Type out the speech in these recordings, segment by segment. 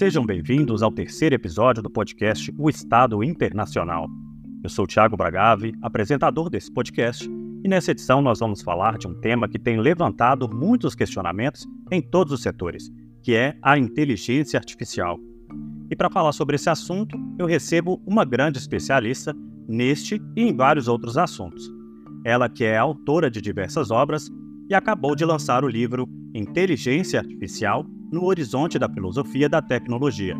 Sejam bem-vindos ao terceiro episódio do podcast O Estado Internacional. Eu sou Tiago Bragave, apresentador desse podcast, e nessa edição nós vamos falar de um tema que tem levantado muitos questionamentos em todos os setores, que é a inteligência artificial. E para falar sobre esse assunto, eu recebo uma grande especialista neste e em vários outros assuntos. Ela que é autora de diversas obras e acabou de lançar o livro Inteligência Artificial no Horizonte da Filosofia da Tecnologia,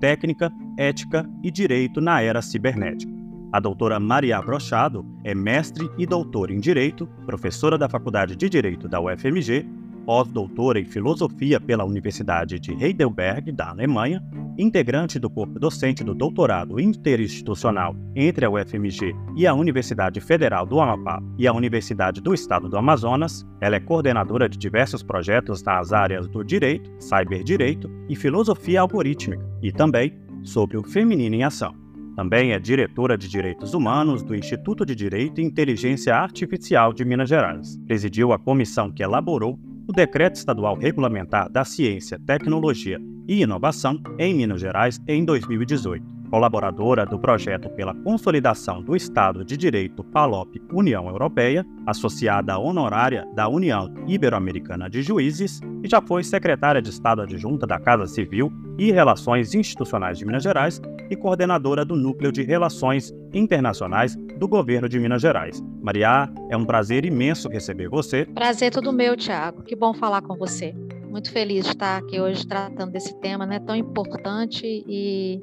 Técnica, Ética e Direito na Era Cibernética. A doutora Maria Brochado é mestre e doutora em Direito, professora da Faculdade de Direito da UFMG pós-doutora em Filosofia pela Universidade de Heidelberg, da Alemanha, integrante do corpo docente do doutorado interinstitucional entre a UFMG e a Universidade Federal do Amapá e a Universidade do Estado do Amazonas, ela é coordenadora de diversos projetos nas áreas do direito, cyberdireito e filosofia algorítmica, e também sobre o feminino em ação. Também é diretora de Direitos Humanos do Instituto de Direito e Inteligência Artificial de Minas Gerais. Presidiu a comissão que elaborou o Decreto Estadual Regulamentar da Ciência, Tecnologia e Inovação em Minas Gerais em 2018 colaboradora do projeto pela consolidação do Estado de Direito PALOP União Europeia, associada honorária da União Ibero-Americana de Juízes e já foi secretária de Estado adjunta da Casa Civil e Relações Institucionais de Minas Gerais e coordenadora do Núcleo de Relações Internacionais do Governo de Minas Gerais. Maria, é um prazer imenso receber você. Prazer todo meu, Tiago. Que bom falar com você. Muito feliz de estar aqui hoje tratando desse tema né, tão importante e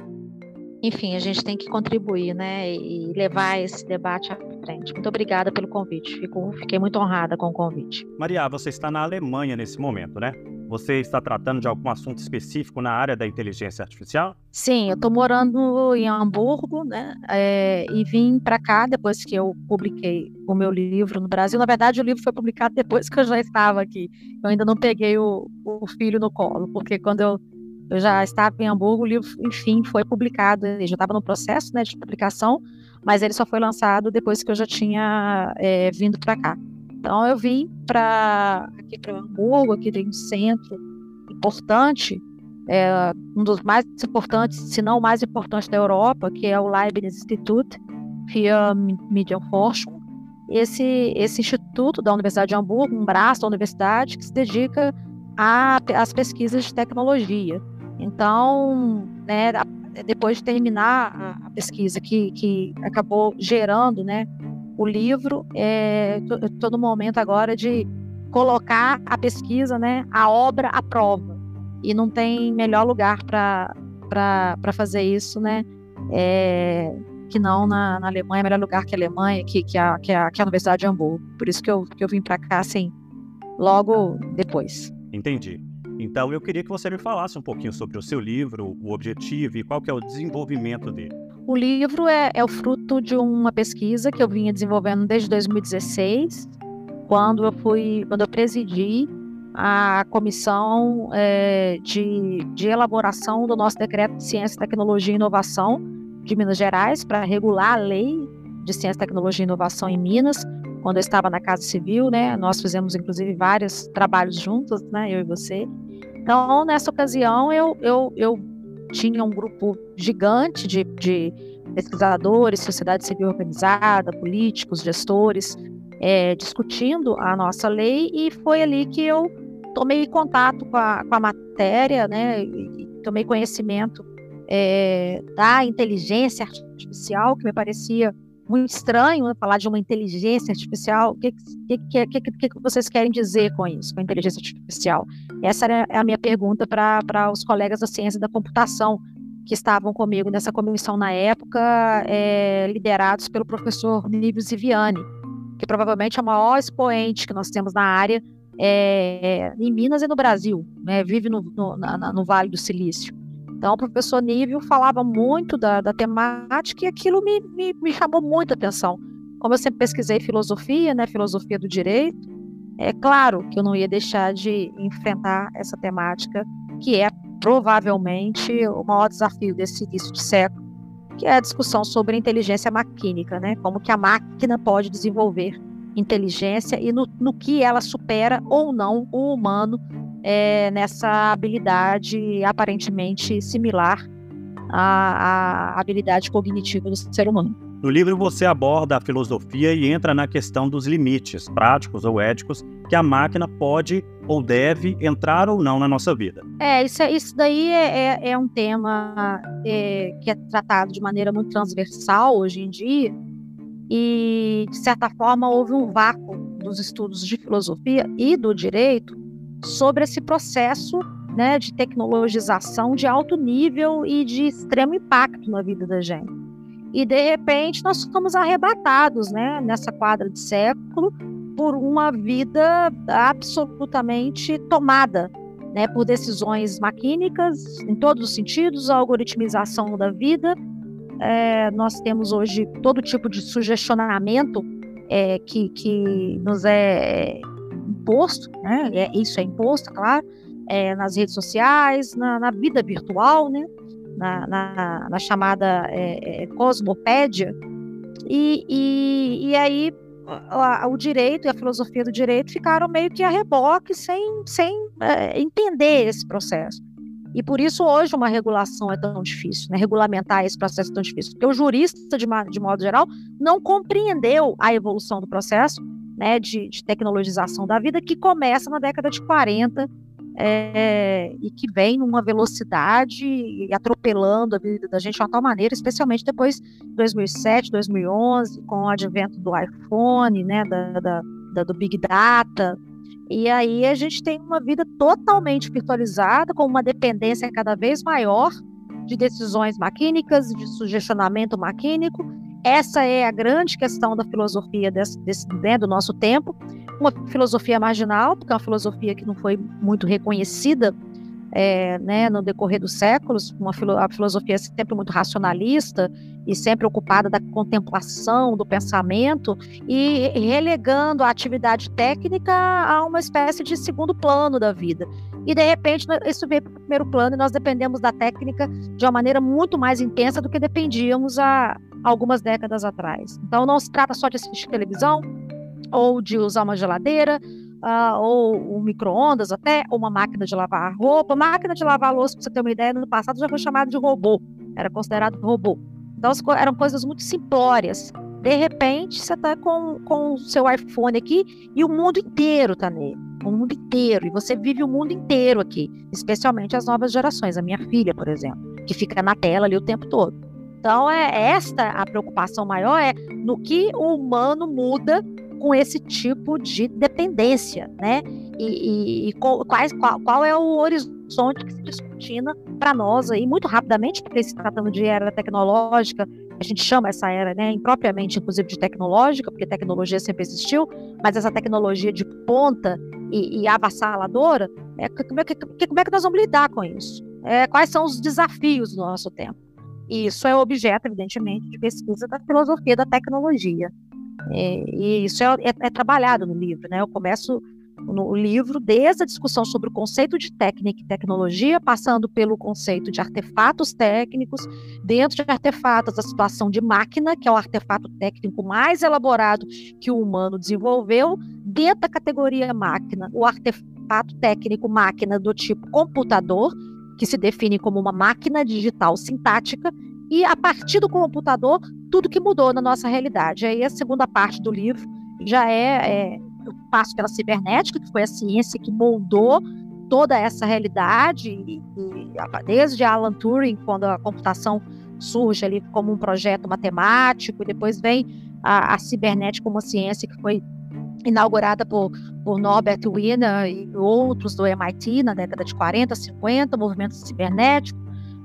enfim, a gente tem que contribuir, né, e levar esse debate à frente. Muito obrigada pelo convite. Fico, fiquei muito honrada com o convite. Maria, você está na Alemanha nesse momento, né? Você está tratando de algum assunto específico na área da inteligência artificial? Sim, eu estou morando em Hamburgo, né? É, e vim para cá depois que eu publiquei o meu livro no Brasil. Na verdade, o livro foi publicado depois que eu já estava aqui. Eu ainda não peguei o, o filho no colo, porque quando eu eu já estava em Hamburgo, o livro, enfim, foi publicado, ele já estava no processo né, de publicação, mas ele só foi lançado depois que eu já tinha é, vindo para cá. Então eu vim para aqui para Hamburgo, aqui tem um centro importante, é, um dos mais importantes, se não o mais importante da Europa, que é o Leibniz Institut für Medienforschung. Esse, esse instituto da Universidade de Hamburgo, um braço da universidade que se dedica às pesquisas de tecnologia. Então, né, depois de terminar a, pesquisa que, que acabou gerando né, o livro, é, todo momento agora de colocar a pesquisa, né, a obra à prova. E não tem melhor lugar para fazer isso, né? É, que não na, na Alemanha, melhor lugar que a Alemanha, que, que, a, que, a, que a Universidade de Hamburgo. Por isso que eu, que eu vim para cá, assim, logo depois. Entendi. Então eu queria que você me falasse um pouquinho sobre o seu livro, o objetivo e qual que é o desenvolvimento dele. O livro é, é o fruto de uma pesquisa que eu vinha desenvolvendo desde 2016, quando eu fui, quando eu presidi a comissão é, de, de elaboração do nosso decreto de ciência, tecnologia e inovação de Minas Gerais para regular a lei de ciência, tecnologia e inovação em Minas. Quando eu estava na Casa Civil, né, nós fizemos inclusive vários trabalhos juntos, né, eu e você. Então, nessa ocasião, eu, eu, eu tinha um grupo gigante de, de pesquisadores, sociedade civil organizada, políticos, gestores, é, discutindo a nossa lei, e foi ali que eu tomei contato com a, com a matéria, né, tomei conhecimento é, da inteligência artificial, que me parecia muito estranho né, falar de uma inteligência artificial. O que, que, que, que, que vocês querem dizer com isso, com inteligência artificial? Essa era a minha pergunta para os colegas da ciência da computação que estavam comigo nessa comissão na época, é, liderados pelo professor Nívio Ziviani, que provavelmente é o maior expoente que nós temos na área é, em Minas e no Brasil, né, vive no, no, na, no Vale do Silício. Então, o professor Nível falava muito da, da temática e aquilo me, me, me chamou muita atenção. Como eu sempre pesquisei filosofia, né, filosofia do direito, é claro que eu não ia deixar de enfrentar essa temática, que é provavelmente o maior desafio desse início de século, que é a discussão sobre inteligência maquínica, né? Como que a máquina pode desenvolver inteligência e no, no que ela supera ou não o humano é, nessa habilidade aparentemente similar à, à habilidade cognitiva do ser humano. No livro você aborda a filosofia e entra na questão dos limites práticos ou éticos que a máquina pode ou deve entrar ou não na nossa vida. É, isso, é, isso daí é, é, é um tema é, que é tratado de maneira muito transversal hoje em dia e, de certa forma, houve um vácuo dos estudos de filosofia e do direito sobre esse processo né, de tecnologização de alto nível e de extremo impacto na vida da gente. E, de repente, nós ficamos arrebatados né, nessa quadra de século por uma vida absolutamente tomada né, por decisões maquínicas, em todos os sentidos, a algoritmização da vida. É, nós temos hoje todo tipo de sugestionamento é, que, que nos é imposto, né? É, isso é imposto, claro, é, nas redes sociais, na, na, vida virtual, né? na, na, na chamada é, é cosmopédia. E, e, e aí o direito e a filosofia do direito ficaram meio que a reboque, sem, sem é, entender esse processo. E por isso hoje uma regulação é tão difícil, né? regulamentar esse processo é tão difícil, porque o jurista, de, de modo geral, não compreendeu a evolução do processo né, de, de tecnologização da vida que começa na década de 40 é, e que vem numa velocidade atropelando a vida da gente de uma tal maneira, especialmente depois de 2007, 2011, com o advento do iPhone, né, da, da, da, do Big Data. E aí a gente tem uma vida totalmente virtualizada, com uma dependência cada vez maior de decisões maquínicas, de sugestionamento maquínico. Essa é a grande questão da filosofia desse, desse né, do nosso tempo uma filosofia marginal, porque é uma filosofia que não foi muito reconhecida é, né, no decorrer dos séculos, uma filo a filosofia sempre muito racionalista e sempre ocupada da contemplação, do pensamento, e relegando a atividade técnica a uma espécie de segundo plano da vida. E, de repente, isso veio para o primeiro plano e nós dependemos da técnica de uma maneira muito mais intensa do que dependíamos há algumas décadas atrás. Então, não se trata só de assistir televisão, ou de usar uma geladeira, uh, ou um micro-ondas até, ou uma máquina de lavar roupa. Máquina de lavar louça, para você ter uma ideia, no passado já foi chamado de robô, era considerado robô. Então eram coisas muito simplórias. De repente, você está com, com o seu iPhone aqui e o mundo inteiro está nele. O mundo inteiro. E você vive o mundo inteiro aqui. Especialmente as novas gerações. A minha filha, por exemplo, que fica na tela ali o tempo todo. Então, é esta a preocupação maior é no que o humano muda com esse tipo de dependência, né? E, e, e quais, qual, qual, é o horizonte que se descortina para nós aí, muito rapidamente, porque se tratando de era tecnológica, a gente chama essa era, né, impropriamente, inclusive, de tecnológica, porque tecnologia sempre existiu, mas essa tecnologia de ponta e, e avassaladora, é, como, é que, como é que nós vamos lidar com isso? É, quais são os desafios do nosso tempo? E isso é objeto, evidentemente, de pesquisa da filosofia da tecnologia. É, e isso é, é, é, trabalhado no livro, né? Eu começo no livro desde a discussão sobre o conceito de técnica e tecnologia, passando pelo conceito de artefatos técnicos, dentro de artefatos a situação de máquina, que é o artefato técnico mais elaborado que o humano desenvolveu, dentro da categoria máquina, o artefato técnico máquina do tipo computador, que se define como uma máquina digital sintática, e a partir do computador, tudo que mudou na nossa realidade. Aí a segunda parte do livro já é, é eu passo pela cibernética, que foi a ciência que moldou toda essa realidade, e, e, desde Alan Turing, quando a computação surge ali como um projeto matemático, e depois vem a, a cibernética como uma ciência que foi inaugurada por, por Norbert Wiener e outros do MIT na década de 40, 50, movimento cibernético,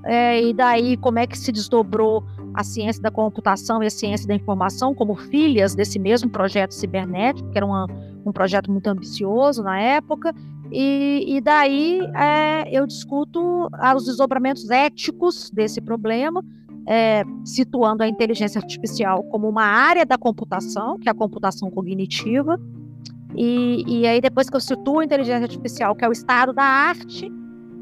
é, e daí como é que se desdobrou a ciência da computação e a ciência da informação como filhas desse mesmo projeto cibernético, que era uma, um projeto muito ambicioso na época, e, e daí é, eu discuto os desdobramentos éticos desse problema, é, situando a inteligência artificial como uma área da computação, que é a computação cognitiva, e, e aí depois que eu situo a inteligência artificial, que é o estado da arte,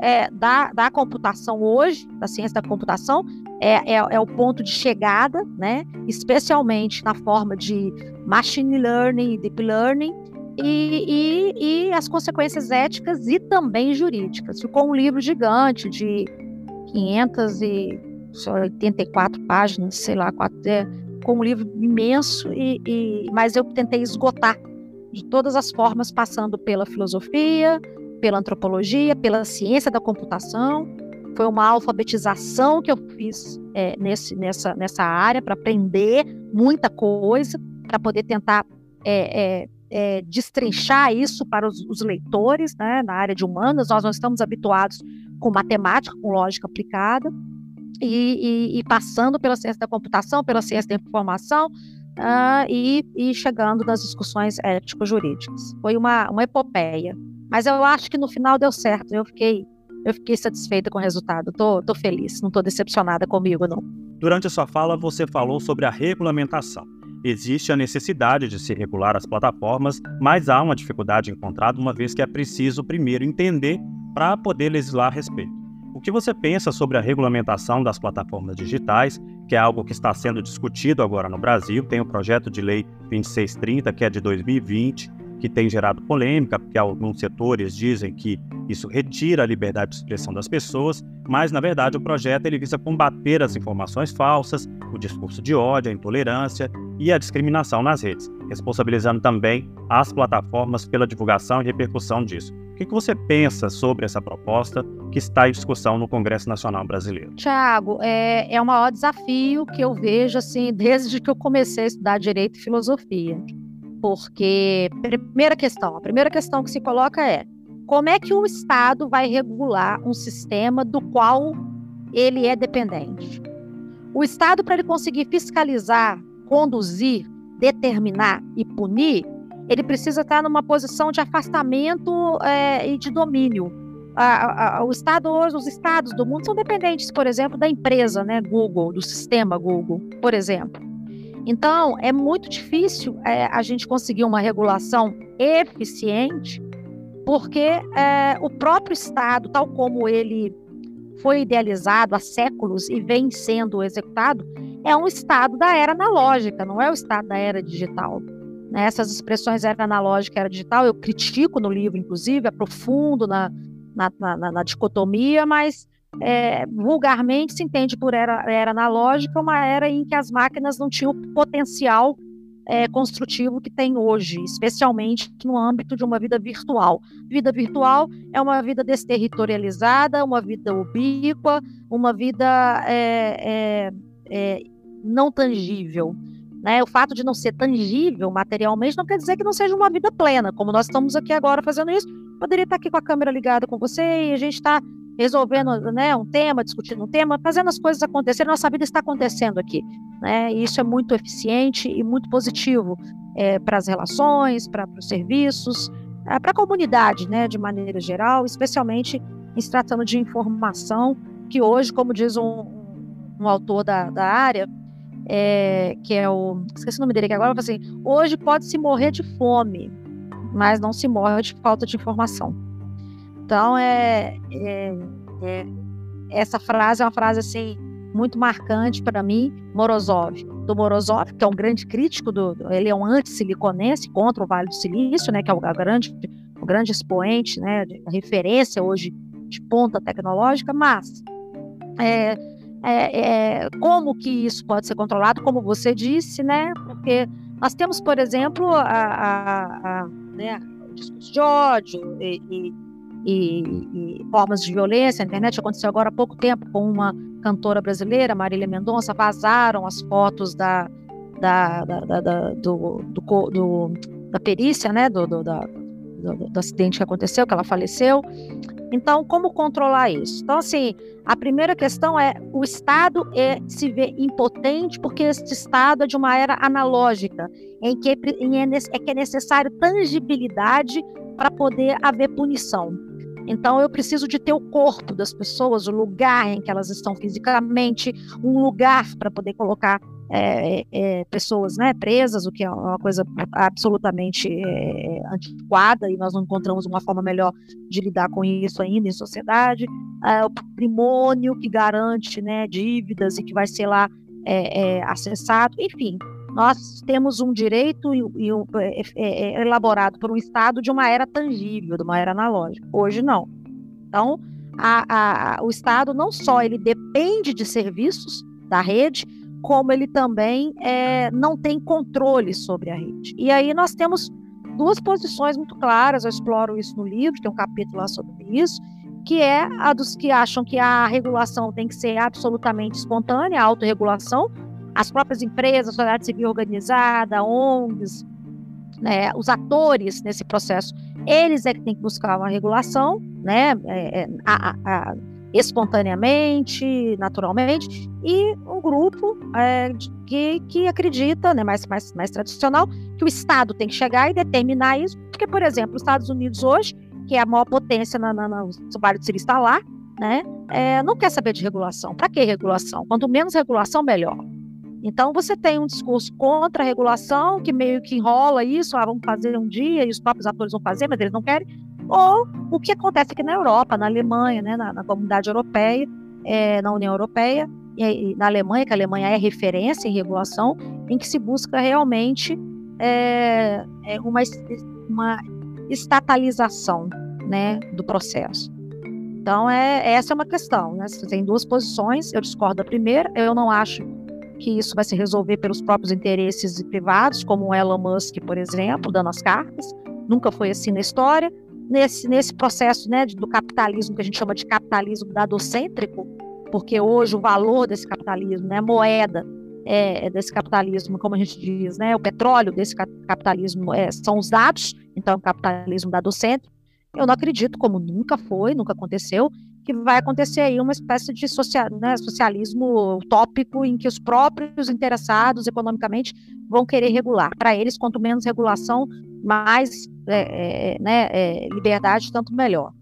é, da, da computação hoje, da ciência da computação, é, é, é, o ponto de chegada, né? especialmente na forma de machine learning deep learning, e, e, e as consequências éticas e também jurídicas. Ficou um livro gigante de 584 páginas, sei lá, quatro, é, com um livro imenso, e, e, mas eu tentei esgotar de todas as formas, passando pela filosofia, pela antropologia, pela ciência da computação. Foi uma alfabetização que eu fiz é, nesse, nessa, nessa área para aprender muita coisa, para poder tentar é, é, é, destrinchar isso para os, os, leitores né, na área de humanas. Nós não estamos habituados com matemática, com lógica aplicada, e, e, e passando pela ciência da computação, pela ciência da informação, uh, e, e, chegando nas discussões ético-jurídicas. Foi uma, uma epopeia. Mas eu acho que no final deu certo. Eu fiquei, eu fiquei satisfeita com o resultado. Tô, tô feliz, não estou decepcionada comigo, não. Durante a sua fala, você falou sobre a regulamentação. Existe a necessidade de se regular as plataformas, mas há uma dificuldade encontrada, uma vez que é preciso primeiro entender para poder legislar a respeito. O que você pensa sobre a regulamentação das plataformas digitais, que é algo que está sendo discutido agora no Brasil? Tem o projeto de lei 2630, que é de 2020, que tem gerado polêmica, porque alguns setores dizem que isso retira a liberdade de expressão das pessoas, mas na verdade o projeto ele visa combater as informações falsas, o discurso de ódio, a intolerância e a discriminação nas redes, responsabilizando também as plataformas pela divulgação e repercussão disso. O que você pensa sobre essa proposta que está em discussão no Congresso Nacional Brasileiro? Tiago, é, é o maior desafio que eu vejo assim desde que eu comecei a estudar direito e filosofia. Porque, primeira questão, a primeira questão que se coloca é como é que o Estado vai regular um sistema do qual ele é dependente? O Estado, para ele conseguir fiscalizar, conduzir, determinar e punir, ele precisa estar numa posição de afastamento é, e de domínio. A, a, o Estado hoje, os estados do mundo são dependentes, por exemplo, da empresa, né, Google, do sistema Google, por exemplo. Então, é muito difícil é, a gente conseguir uma regulação eficiente, porque é, o próprio Estado, tal como ele foi idealizado há séculos e vem sendo executado, é um Estado da era analógica, não é o Estado da era digital. Né? Essas expressões era analógica e era digital, eu critico no livro, inclusive, aprofundo na, na, na, na dicotomia, mas é, vulgarmente se entende por era, era analógica uma era em que as máquinas não tinham o potencial é, construtivo que tem hoje, especialmente no âmbito de uma vida virtual. Vida virtual é uma vida desterritorializada, uma vida ubíqua, uma vida é, é, é não tangível. Né? O fato de não ser tangível materialmente não quer dizer que não seja uma vida plena, como nós estamos aqui agora fazendo isso. Poderia estar aqui com a câmera ligada com você e a gente está resolvendo né, um tema, discutindo um tema, fazendo as coisas acontecerem. Nossa vida está acontecendo aqui. Né? E isso é muito eficiente e muito positivo é, para as relações, para os serviços, é, para a comunidade, né, de maneira geral, especialmente em se tratando de informação, que hoje, como diz um, um autor da, da área, é, que é o. Esqueci o nome dele aqui agora, assim, hoje pode-se morrer de fome, mas não se morre de falta de informação. Então, é, é, é, essa frase é uma frase assim muito marcante para mim, Morozov. Do Morozov, que é um grande crítico, do, ele é um anti-siliconense contra o Vale do Silício, né, que é o, grande, o grande expoente, né, de, referência hoje de ponta tecnológica, mas é, é, é, como que isso pode ser controlado, como você disse, né, porque nós temos, por exemplo, a, a, a né, o discurso de ódio e, e, e, formas de violência. A internet aconteceu agora há pouco tempo com uma cantora brasileira, Marília Mendonça, vazaram as fotos da, da, da, da, do, do, do, da perícia, né, do, do, da, do, do, acidente que aconteceu, que ela faleceu. Então, como controlar isso? Então, assim, a primeira questão é o Estado é, se vê impotente porque este Estado é de uma era analógica, em que, em é, é que é necessário tangibilidade para poder haver punição. Então eu preciso de ter o corpo das pessoas, o lugar em que elas estão fisicamente, um lugar para poder colocar é, é, pessoas né, presas, o que é uma coisa absolutamente é, antiquada, e nós não encontramos uma forma melhor de lidar com isso ainda em sociedade. É, o patrimônio que garante né, dívidas e que vai ser lá é, é, acessado, enfim. Nós temos um direito e, e, é, é, é, elaborado por um Estado de uma era tangível, de uma era analógica. Hoje não. Então, a, a, o Estado não só ele depende de serviços da rede, como ele também é, não tem controle sobre a rede. E aí nós temos duas posições muito claras, eu exploro isso no livro, tem um capítulo lá sobre isso, que é a dos que acham que a regulação tem que ser absolutamente espontânea, a autorregulação, as próprias empresas, a sociedade civil organizada, ONGs, né, os atores nesse processo, eles é que têm que buscar uma regulação, né, é, é a, a, espontaneamente, naturalmente, e um grupo é, que, que acredita, né, mais, mais, mais tradicional, que o Estado tem que chegar e determinar isso, porque, por exemplo, os Estados Unidos hoje, que é a maior potência na, na, na, no Vale do está lá, né, é, não quer saber de regulação. Para que regulação? Quanto menos regulação, melhor. Então, você tem um discurso contra a regulação, que meio que enrola isso, ah, vamos fazer um dia, e os próprios atores vão fazer, mas eles não querem. Ou o que acontece aqui na Europa, na Alemanha, né, na, na comunidade europeia, é, na União Europeia, e, na Alemanha, que a Alemanha é referência em regulação, em que se busca realmente é uma, uma estatalização né, do processo. Então, é, essa é uma questão. Né? Você tem duas posições, eu discordo da primeira, eu não acho que isso vai se resolver pelos próprios interesses privados, como o Elon Musk, por exemplo, dando as cartas. Nunca foi assim na história. Nesse, nesse processo né, do capitalismo, que a gente chama de capitalismo dadocêntrico, porque hoje o valor desse capitalismo, né, a moeda é, é desse capitalismo, como a gente diz, né, o petróleo desse capitalismo é, são os dados, então, o capitalismo dadocêntrico. Eu não acredito, como nunca foi, nunca aconteceu, que vai acontecer aí uma espécie de social, né, socialismo utópico em que os próprios interessados economicamente vão querer regular. Para eles, quanto menos regulação, mais é, é, né, é, liberdade, tanto melhor.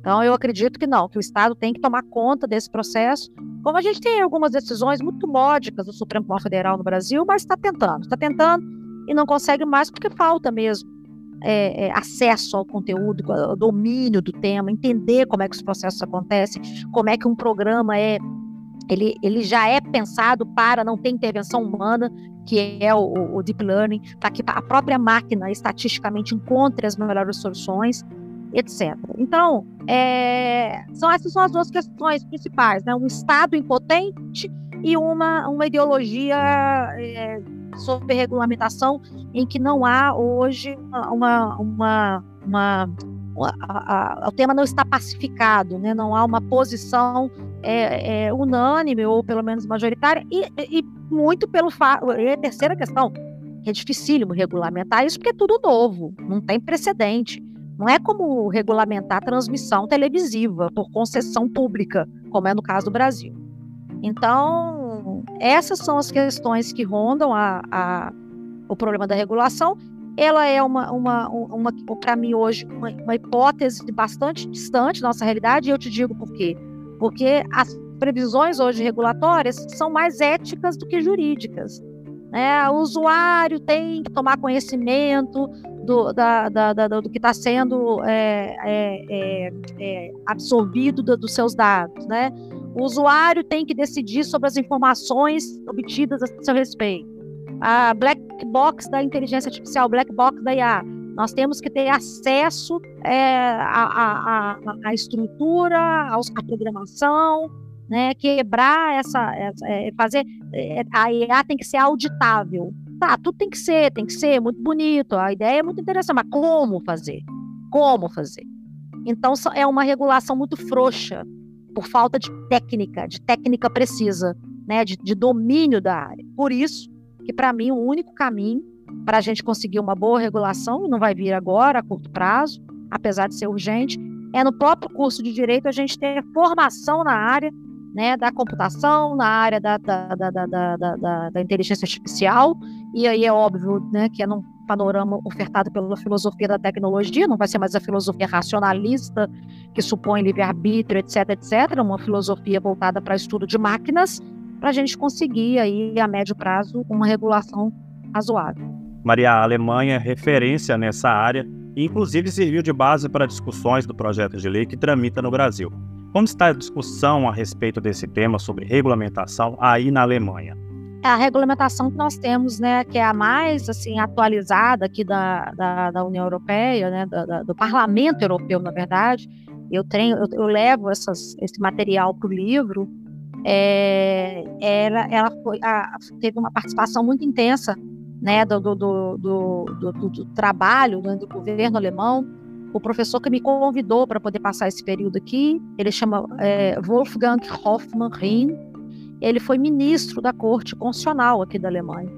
Então, eu acredito que não, que o Estado tem que tomar conta desse processo, como a gente tem algumas decisões muito módicas do Supremo Tribunal Federal no Brasil, mas está tentando, está tentando e não consegue mais porque falta mesmo é, é, acesso ao conteúdo, ao domínio do tema, entender como é que os processos acontecem, como é que um programa é ele, ele já é pensado para não ter intervenção humana, que é o, o deep learning, para que a própria máquina estatisticamente encontre as melhores soluções, etc. Então, é, são essas são as duas questões principais, né? Um Estado impotente e uma, uma ideologia é, sobre regulamentação em que não há hoje uma, uma, uma, o tema não está pacificado, né? não há uma posição é, é, unânime ou pelo menos majoritária e, e muito pelo fato, e a terceira questão, que é dificílimo regulamentar isso porque é tudo novo, não tem precedente. Não é como regulamentar a transmissão televisiva por concessão pública, como é no caso do Brasil. Então, essas são as questões que rondam a, a o problema da regulação. Ela é uma, uma, uma, uma para mim hoje, uma, uma, hipótese bastante distante da nossa realidade, e eu te digo por quê. Porque as previsões hoje regulatórias são mais éticas do que jurídicas. Né? O usuário tem que tomar conhecimento do, da, da, da, do que está sendo é, é, é, é absorvido do, dos seus dados. Né? O usuário tem que decidir sobre as informações obtidas a seu respeito. A black box da inteligência artificial, black box da IA. Nós temos que ter acesso é, à, à, estrutura, à programação, né, quebrar essa, essa é, fazer é, a IA tem que ser auditável. Tá, tudo tem que ser, tem que ser muito bonito. A ideia é muito interessante, mas como fazer? Como fazer? Então é uma regulação muito frouxa por falta de técnica, de técnica precisa, né, de, de domínio da área. Por isso que, para mim, o único caminho para a gente conseguir uma boa regulação, e não vai vir agora, a curto prazo, apesar de ser urgente, é no próprio curso de Direito a gente ter formação na área né, da computação, na área da, da, da, da, da, da inteligência artificial, e aí é óbvio né, que é num panorama ofertado pela filosofia da tecnologia, não vai ser mais a filosofia racionalista, que supõe livre-arbítrio, etc, etc, uma filosofia voltada para estudo de máquinas, para a gente conseguir aí, a médio prazo, uma regulação razoável. Maria, a Alemanha é referência nessa área e, inclusive, serviu de base para discussões do projeto de lei que tramita no Brasil. Como está a discussão a respeito desse tema sobre regulamentação aí na Alemanha? A regulamentação que nós temos, né, que é a mais assim atualizada aqui da, da, da União Europeia, né, do, do, Parlamento Europeu, na verdade. Eu tenho, eu, eu levo essas, esse material para o livro. É, ela, ela foi, a, teve uma participação muito intensa, né, do, do, do, do, do trabalho né, do governo alemão. O professor que me convidou para poder passar esse período aqui, ele chama é, Wolfgang Hoffmann Rhin ele foi ministro da Corte Constitucional aqui da Alemanha.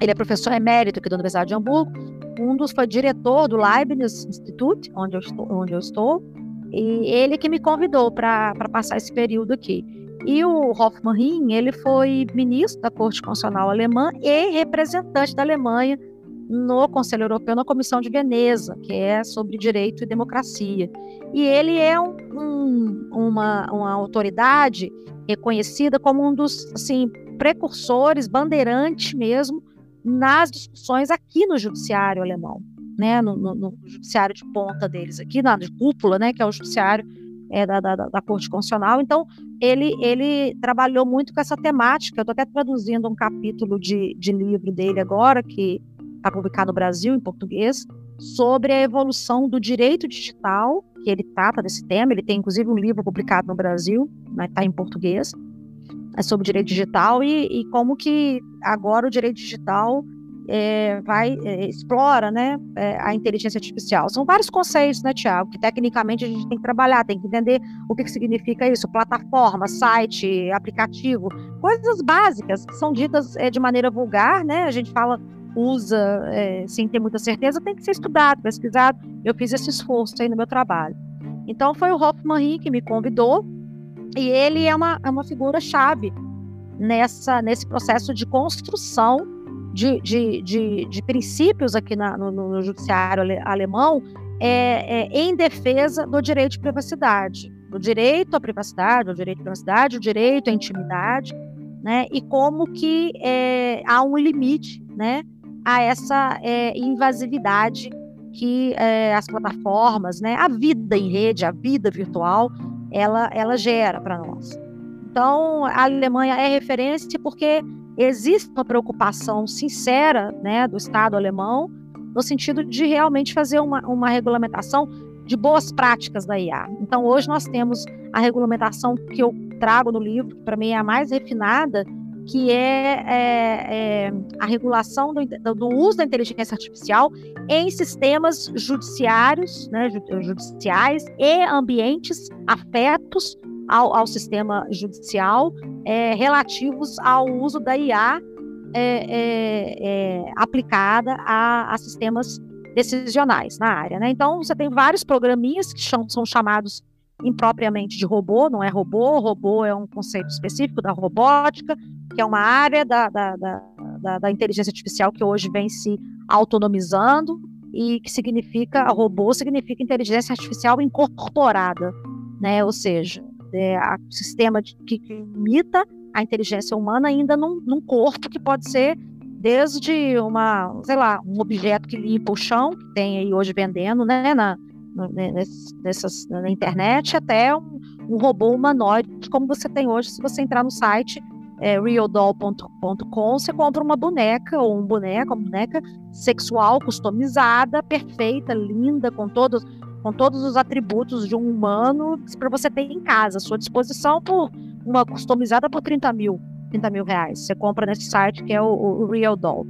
Ele é professor emérito aqui da Universidade de Hamburgo, um dos foi diretor do Leibniz Institute, onde eu estou, onde eu estou e ele que me convidou para passar esse período aqui. E o Hoffmann Rinn, ele foi ministro da Corte Constitucional Alemã e representante da Alemanha no Conselho Europeu, na Comissão de Veneza, que é sobre direito e democracia. E ele é um, um, uma, uma autoridade reconhecida como um dos assim, precursores, bandeirante mesmo, nas discussões aqui no judiciário alemão, né, no, no, no judiciário de ponta deles aqui, na cúpula, né, que é o judiciário é, da, da, da, Corte Constitucional. Então, ele, ele trabalhou muito com essa temática. Eu estou até traduzindo um capítulo de, de livro dele agora, que está publicado no Brasil, em português, sobre a evolução do direito digital, que ele trata desse tema. Ele tem, inclusive, um livro publicado no Brasil, está né, tá em português, é sobre direito digital e, e como que agora o direito digital é, vai é, explora né, é, a inteligência artificial. São vários conceitos, né, Tiago, que tecnicamente a gente tem que trabalhar, tem que entender o que, que significa isso, plataforma, site, aplicativo, coisas básicas que são ditas é, de maneira vulgar, né? A gente fala usa é, sem ter muita certeza, tem que ser estudado, pesquisado. Eu fiz esse esforço aí no meu trabalho. Então foi o Hoffman que me convidou e ele é uma, é uma figura-chave nessa, nesse processo de construção de, de, de, de princípios aqui na, no, no, judiciário ale, alemão é, é, em defesa do direito de privacidade, do direito à privacidade, o direito à privacidade, o direito à intimidade, né? E como que é, há um limite, né? A essa é, invasividade que é, as plataformas, né, a vida em rede, a vida virtual, ela, ela gera para nós. Então, a Alemanha é referência porque existe uma preocupação sincera né, do Estado alemão no sentido de realmente fazer uma, uma regulamentação de boas práticas da IA. Então, hoje nós temos a regulamentação que eu trago no livro, que para mim é a mais refinada, que é, é, é a regulação do, do, uso da inteligência artificial em sistemas judiciários, né, judiciais e ambientes afetos ao, ao sistema judicial é, relativos ao uso da IA é, é, é, aplicada a, a, sistemas decisionais na área. Né? Então, você tem vários programinhas que são, são chamados impropriamente de robô, não é robô, robô é um conceito específico da robótica, que é uma área da, da, da, da inteligência artificial que hoje vem se autonomizando e que significa, robô significa inteligência artificial incorporada, né? Ou seja, é o sistema de, que imita a inteligência humana ainda num, num, corpo que pode ser desde uma, sei lá, um objeto que limpa o chão, que tem aí hoje vendendo, né, na, nessas, na internet, até um, um robô humanoide, como você tem hoje, se você entrar no site é, realdoll.com, você compra uma boneca ou um boneco, uma boneca sexual, customizada, perfeita, linda, com todos, com todos os atributos de um humano para você ter em casa, à sua disposição, por uma customizada por 30 mil, 30 mil reais. Você compra nesse site que é o, o Real Doll.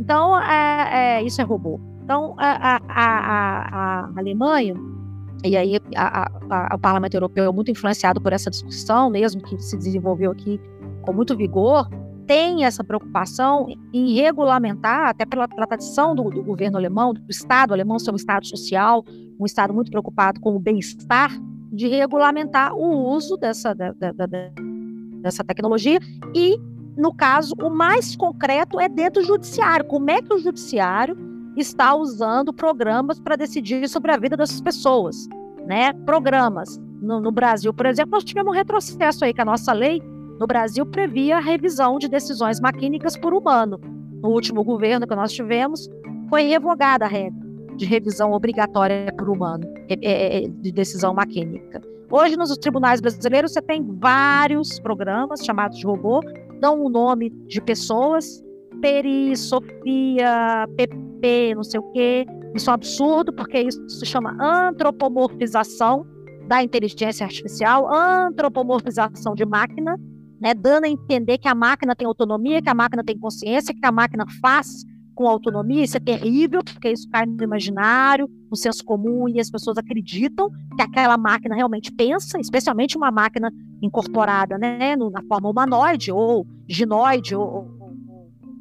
Então, é, é, isso é robô. Então, a, a, a, a Alemanha, e aí o Parlamento Europeu é muito influenciado por essa discussão, mesmo que se desenvolveu aqui com muito vigor, tem essa preocupação em regulamentar, até pela, tradição do, do, governo alemão, do Estado alemão ser um Estado social, um Estado muito preocupado com o bem-estar, de regulamentar o uso dessa, da, da, da, dessa tecnologia e, no caso, o mais concreto é dentro do judiciário. Como é que o judiciário está usando programas para decidir sobre a vida dessas pessoas? Né? Programas. No, no Brasil, por exemplo, nós tivemos um retrocesso aí, que a nossa lei no Brasil previa a revisão de decisões maquínicas por humano. No último governo que nós tivemos, foi revogada a regra de revisão obrigatória por humano, é, é, é, de decisão maquínica. Hoje, nos tribunais brasileiros, você tem vários programas chamados de robô dão o nome de pessoas, Peri, Sofia, PP, não sei o quê. Isso é um absurdo, porque isso se chama antropomorfização da inteligência artificial, antropomorfização de máquina, né, dando a entender que a máquina tem autonomia, que a máquina tem consciência, que a máquina faz com autonomia, isso é terrível, porque isso cai no imaginário, no senso comum, e as pessoas acreditam que aquela máquina realmente pensa, especialmente uma máquina incorporada né, na forma humanoide, ou ginoide, ou, ou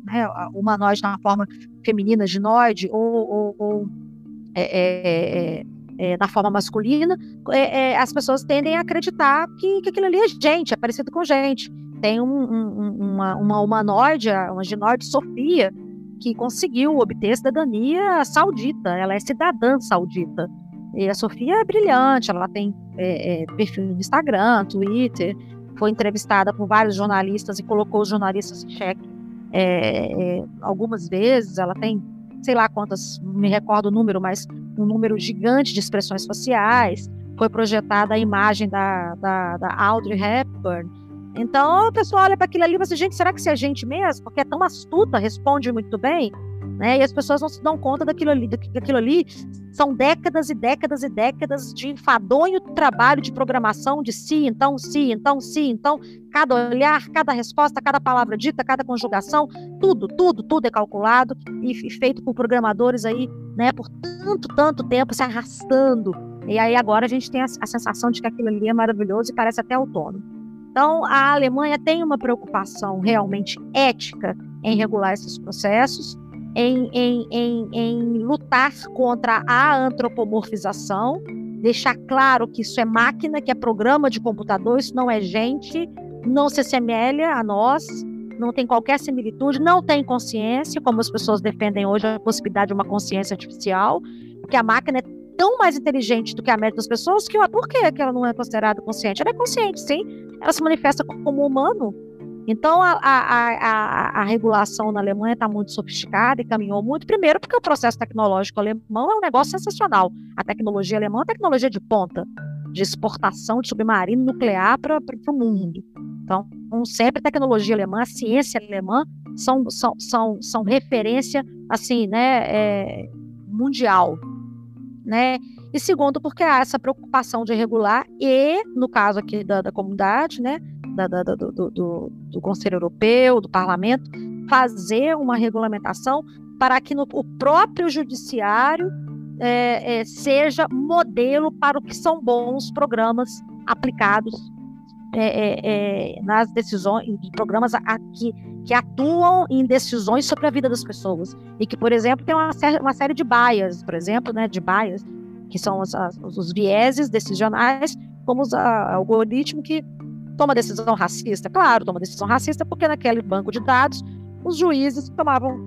né, humanoide na forma feminina, ginoide, ou, ou, ou é, é, é, na forma masculina, é, é, as pessoas tendem a acreditar que, que aquilo ali é gente, é parecido com gente. Tem um, um, uma, uma humanoide, uma ginoide Sofia, que conseguiu obter cidadania saudita, ela é cidadã saudita. E a Sofia é brilhante, ela tem é, é, perfil no Instagram, Twitter, foi entrevistada por vários jornalistas e colocou os jornalistas em xeque é, é algumas vezes. Ela tem, sei lá quantas, me recordo o número, mas um número gigante de expressões faciais. Foi projetada a imagem da, da, da Audrey Hepburn, então, o pessoal olha para aquilo ali e fala assim, gente, será que isso é gente mesmo? Porque é tão astuta, responde muito bem, né? E as pessoas não se dão conta daquilo ali, daquilo ali são décadas e décadas e décadas de enfadonho trabalho de programação de si, então, si, então, si, então, cada olhar, cada resposta, cada palavra dita, cada conjugação, tudo, tudo, tudo é calculado e, e feito por programadores aí, né, por tanto, tanto tempo se arrastando. E aí agora a gente tem a, a sensação de que aquilo ali é maravilhoso e parece até autônomo. Então, a Alemanha tem uma preocupação realmente ética em regular esses processos, em, em, em, em lutar contra a antropomorfização, deixar claro que isso é máquina, que é programa de computador, isso não é gente, não se assemelha a nós, não tem qualquer similitude, não tem consciência, como as pessoas defendem hoje a possibilidade de uma consciência artificial, porque a máquina é tão mais inteligente do que a média das pessoas que por que ela não é considerada consciente? Ela é consciente, sim, ela se manifesta como humano. Então, a, a, a, a regulação na Alemanha está muito sofisticada e caminhou muito. Primeiro, porque o processo tecnológico alemão é um negócio sensacional. A tecnologia alemã é uma tecnologia de ponta, de exportação de submarino nuclear para o mundo. Então, sempre a tecnologia alemã, a ciência alemã são, são, são, são referência assim, né, é, mundial. Né? E segundo, porque há essa preocupação de regular e, no caso aqui da, da comunidade, né, da, da, do, do, do, Conselho Europeu, do Parlamento, fazer uma regulamentação para que no, o próprio judiciário é, é, seja modelo para o que são bons programas aplicados é, é, é nas decisões, programas que, que atuam em decisões sobre a vida das pessoas. E que, por exemplo, tem uma, uma série de baias, por exemplo, né, de baias que são os, os vieses decisionais, como o algoritmo que toma decisão racista. Claro, toma decisão racista porque naquele banco de dados os juízes tomavam,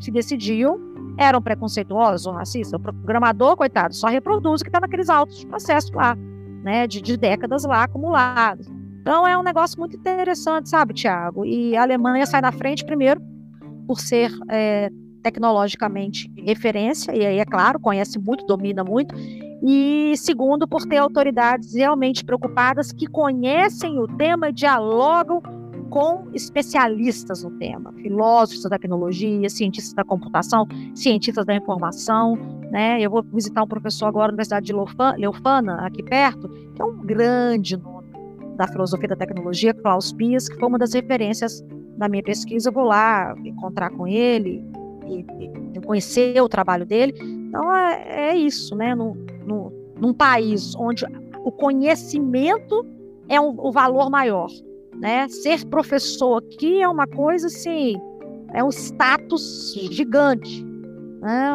se decidiam, eram preconceituosos ou racistas. O programador, coitado, só reproduz o que está naqueles autos de processo lá, né, de, de décadas lá acumulados. Então é um negócio muito interessante, sabe, Tiago? E a Alemanha sai na frente primeiro por ser é, tecnologicamente referência, e aí, é claro, conhece muito, domina muito, e segundo, por ter autoridades realmente preocupadas que conhecem o tema e dialogam com especialistas no tema, filósofos da tecnologia, cientistas da computação, cientistas da informação, né? Eu vou visitar um professor agora na Universidade de Leufana, aqui perto, que é um grande nome da filosofia da tecnologia, Klaus Pias, que foi uma das referências da minha pesquisa. Eu vou lá encontrar com ele, e, e conhecer o trabalho dele. Então é, é isso, né? No, no, num país onde o conhecimento é um, o valor maior, né? Ser professor aqui é uma coisa assim, é um status gigante. Né?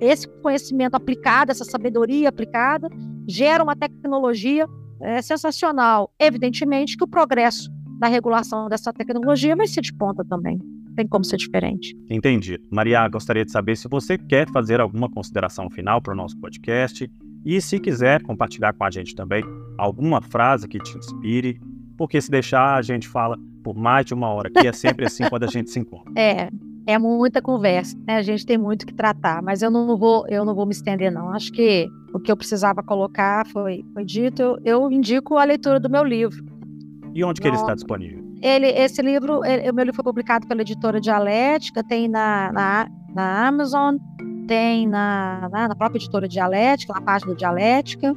Esse conhecimento aplicado, essa sabedoria aplicada, gera uma tecnologia é, sensacional. Evidentemente que o progresso da regulação dessa tecnologia vai ser de ponta também tem como ser diferente. Entendi. Maria, gostaria de saber se você quer fazer alguma consideração final para o nosso podcast e se quiser compartilhar com a gente também alguma frase que te inspire, porque se deixar a gente fala por mais de uma hora, que é sempre assim quando a gente se encontra. É, é muita conversa, né? A gente tem muito que tratar, mas eu não vou, eu não vou me estender não. Acho que o que eu precisava colocar foi, foi dito. Eu, eu indico a leitura do meu livro. E onde que ele está disponível? Ele, esse livro, ele, o meu livro foi publicado pela editora Dialética, tem na, na, na Amazon, tem na, na, na, própria editora Dialética, na página Dialética,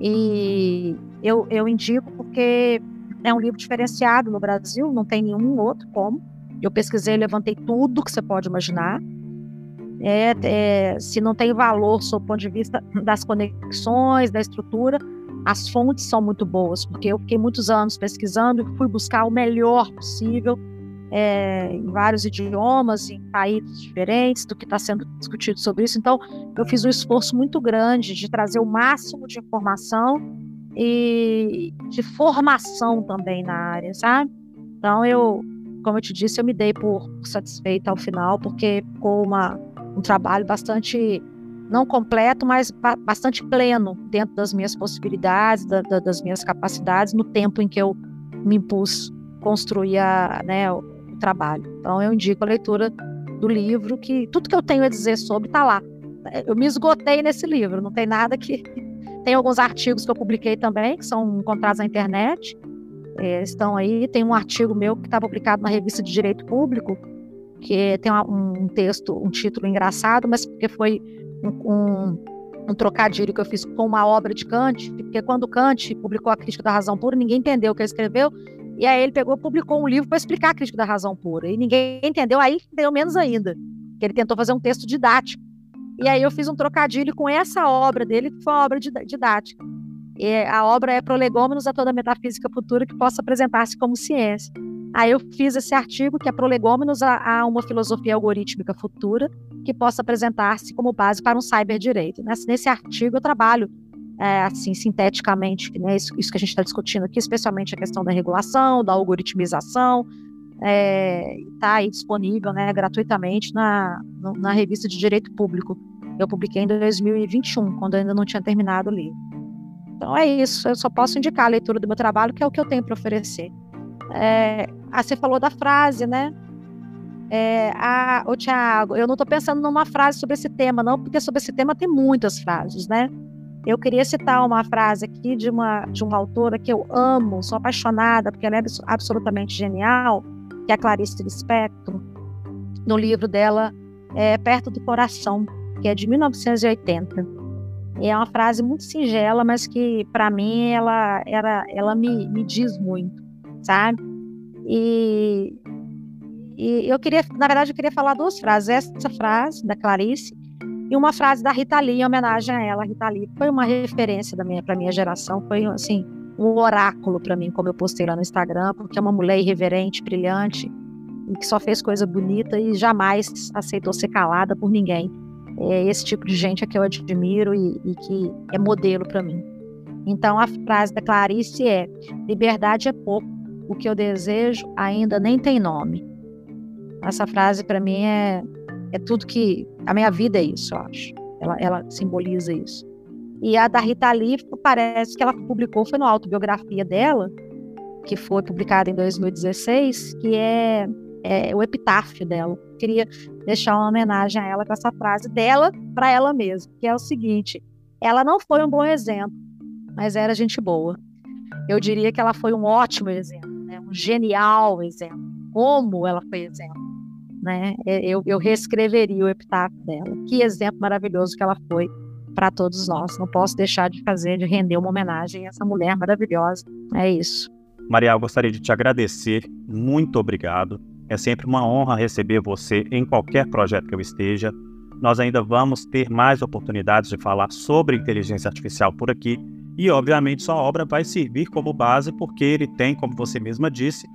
e eu, eu indico porque é um livro diferenciado no Brasil, não tem nenhum outro como. Eu pesquisei, levantei tudo que você pode imaginar. É, é, se não tem valor sob o ponto de vista das conexões, da estrutura, as fontes são muito boas, porque eu fiquei muitos anos pesquisando e fui buscar o melhor possível é, em vários idiomas, em países diferentes do que está sendo discutido sobre isso. Então, eu fiz um esforço muito grande de trazer o máximo de informação e de formação também na área, sabe? Então, eu, como eu te disse, eu me dei por satisfeita ao final, porque ficou uma, um trabalho bastante não completo, mas bastante pleno dentro das minhas possibilidades, da, da, das minhas capacidades, no tempo em que eu me impus construir a, né, o, o, trabalho. Então, eu indico a leitura do livro, que tudo que eu tenho a dizer sobre está lá. Eu me esgotei nesse livro, não tem nada que. Tem alguns artigos que eu publiquei também, que são encontrados na internet, é, estão aí. Tem um artigo meu que está publicado na revista de Direito Público, que tem um, um texto, um título engraçado, mas porque foi um, um, trocadilho que eu fiz com uma obra de Kant, porque quando Kant publicou a Crítica da Razão Pura, ninguém entendeu o que ele escreveu, e aí ele pegou publicou um livro para explicar a Crítica da Razão Pura, e ninguém entendeu, aí deu menos ainda, que ele tentou fazer um texto didático. E aí eu fiz um trocadilho com essa obra dele, que foi uma obra didática. E a obra é Prolegômenos a toda metafísica futura que possa apresentar-se como ciência. Aí eu fiz esse artigo que é Prolegômenos a, a uma filosofia algorítmica futura que possa apresentar-se como base para um cyberdireito. Nesse, nesse artigo eu trabalho é, assim sinteticamente né, isso, isso, que a gente está discutindo aqui, especialmente a questão da regulação, da algoritmização, está é, tá aí disponível né, gratuitamente na, na revista de Direito Público. Eu publiquei em 2021, quando ainda não tinha terminado o livro. Então é isso, eu só posso indicar a leitura do meu trabalho, que é o que eu tenho para oferecer. É, ah, você falou da frase, né? É, ah, ô Tiago, eu não estou pensando numa frase sobre esse tema, não, porque sobre esse tema tem muitas frases, né? Eu queria citar uma frase aqui de uma, de uma autora que eu amo, sou apaixonada, porque ela é absolutamente genial, que é a Clarice Lispector, no livro dela é, Perto do Coração, que é de 1980. E é uma frase muito singela, mas que, para mim, ela, ela, ela me, me diz muito sabe? E, e eu queria, na verdade, eu queria falar duas frases. Essa frase da Clarice e uma frase da Rita Lee em homenagem a ela. A Rita Lee foi uma referência da minha para minha geração, foi assim um oráculo para mim, como eu postei lá no Instagram, porque é uma mulher irreverente, brilhante que só fez coisa bonita e jamais aceitou ser calada por ninguém. É esse tipo de gente é que eu admiro e, e que é modelo para mim. Então a frase da Clarice é: liberdade é pouco, o que eu desejo ainda nem tem nome. Essa frase para mim é, é tudo que. A minha vida é isso, eu acho. Ela, ela simboliza isso. E a da Rita Lee, parece que ela publicou, foi na autobiografia dela, que foi publicada em 2016, que é, é o epitáfio dela. Queria deixar uma homenagem a ela com essa frase dela para ela mesma, que é o seguinte: ela não foi um bom exemplo, mas era gente boa. Eu diria que ela foi um ótimo exemplo um genial exemplo. Como ela foi exemplo. Né? Eu, eu reescreveria o epitáfio dela. Que exemplo maravilhoso que ela foi para todos nós. Não posso deixar de fazer, de render uma homenagem a essa mulher maravilhosa. É isso. Maria, eu gostaria de te agradecer. Muito obrigado. É sempre uma honra receber você em qualquer projeto que eu esteja. Nós ainda vamos ter mais oportunidades de falar sobre inteligência artificial por aqui e, obviamente, sua obra vai servir como base porque ele tem, como você mesma disse,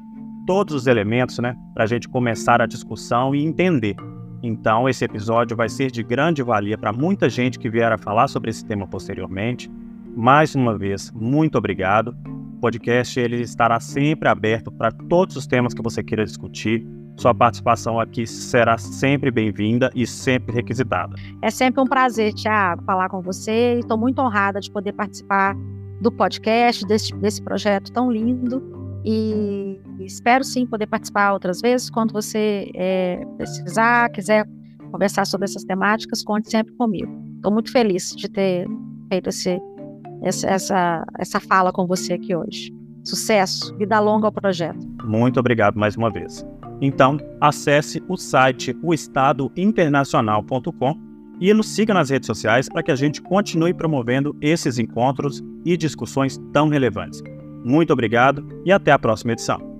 todos os elementos né, para a gente começar a discussão e entender. Então, esse episódio vai ser de grande valia para muita gente que vier a falar sobre esse tema posteriormente. Mais uma vez, muito obrigado. O podcast ele estará sempre aberto para todos os temas que você queira discutir. Sua participação aqui será sempre bem-vinda e sempre requisitada. É sempre um prazer, Tiago, falar com você. Estou muito honrada de poder participar do podcast, desse, desse projeto tão lindo. E espero sim poder participar outras vezes. Quando você é, precisar, quiser conversar sobre essas temáticas, conte sempre comigo. Estou muito feliz de ter feito esse, essa, essa, essa fala com você aqui hoje. Sucesso, vida longa ao projeto. Muito obrigado mais uma vez. Então, acesse o site oestadointernacional.com e nos siga nas redes sociais para que a gente continue promovendo esses encontros e discussões tão relevantes. Muito obrigado e até a próxima edição.